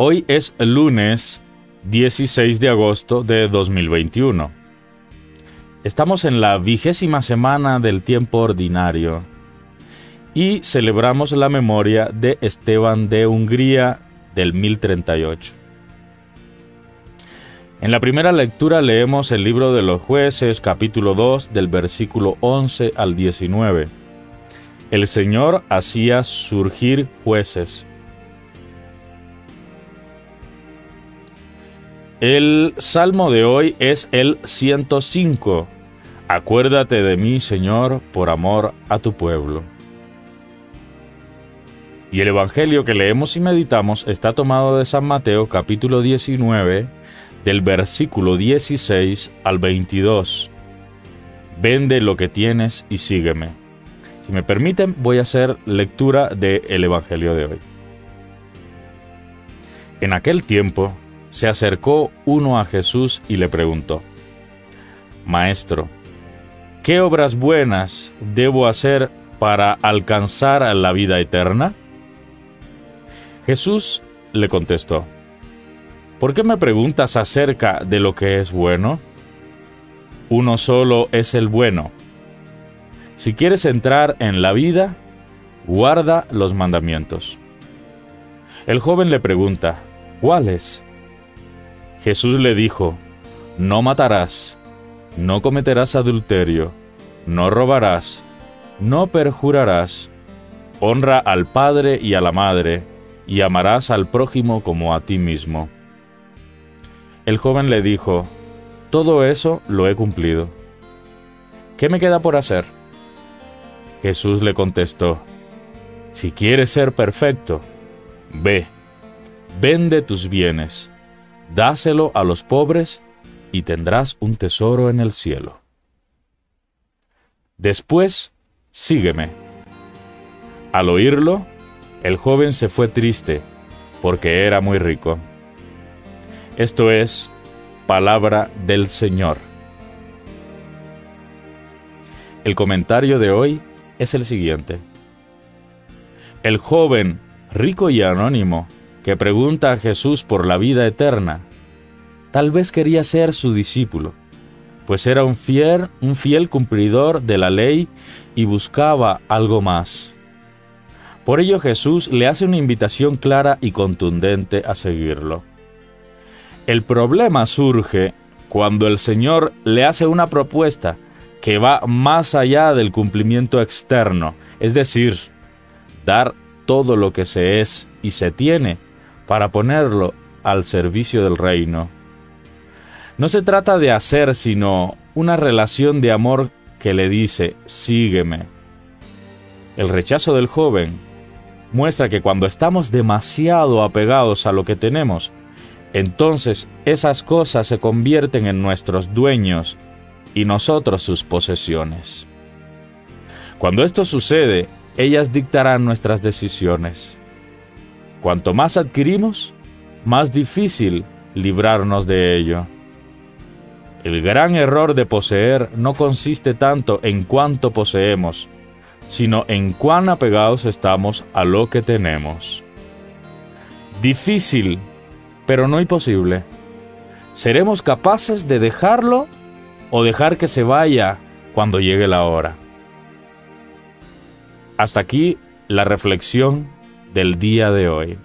Hoy es lunes 16 de agosto de 2021. Estamos en la vigésima semana del tiempo ordinario y celebramos la memoria de Esteban de Hungría del 1038. En la primera lectura leemos el libro de los jueces capítulo 2 del versículo 11 al 19. El Señor hacía surgir jueces El salmo de hoy es el 105. Acuérdate de mí, Señor, por amor a tu pueblo. Y el Evangelio que leemos y meditamos está tomado de San Mateo capítulo 19, del versículo 16 al 22. Vende lo que tienes y sígueme. Si me permiten, voy a hacer lectura del Evangelio de hoy. En aquel tiempo, se acercó uno a Jesús y le preguntó, Maestro, ¿qué obras buenas debo hacer para alcanzar la vida eterna? Jesús le contestó, ¿por qué me preguntas acerca de lo que es bueno? Uno solo es el bueno. Si quieres entrar en la vida, guarda los mandamientos. El joven le pregunta, ¿cuáles? Jesús le dijo, No matarás, no cometerás adulterio, no robarás, no perjurarás, honra al Padre y a la Madre, y amarás al prójimo como a ti mismo. El joven le dijo, Todo eso lo he cumplido. ¿Qué me queda por hacer? Jesús le contestó, Si quieres ser perfecto, ve, vende tus bienes dáselo a los pobres y tendrás un tesoro en el cielo. Después, sígueme. Al oírlo, el joven se fue triste, porque era muy rico. Esto es palabra del Señor. El comentario de hoy es el siguiente. El joven, rico y anónimo, que pregunta a Jesús por la vida eterna, tal vez quería ser su discípulo, pues era un fiel, cumplidor de la ley y buscaba algo más. Por ello Jesús le hace una invitación clara y contundente a seguirlo. El problema surge cuando el Señor le hace una propuesta que va más allá del cumplimiento externo, es decir, dar todo lo que se es y se tiene para ponerlo al servicio del reino. No se trata de hacer, sino una relación de amor que le dice, sígueme. El rechazo del joven muestra que cuando estamos demasiado apegados a lo que tenemos, entonces esas cosas se convierten en nuestros dueños y nosotros sus posesiones. Cuando esto sucede, ellas dictarán nuestras decisiones. Cuanto más adquirimos, más difícil librarnos de ello. El gran error de poseer no consiste tanto en cuánto poseemos, sino en cuán apegados estamos a lo que tenemos. Difícil, pero no imposible. ¿Seremos capaces de dejarlo o dejar que se vaya cuando llegue la hora? Hasta aquí la reflexión del día de hoy.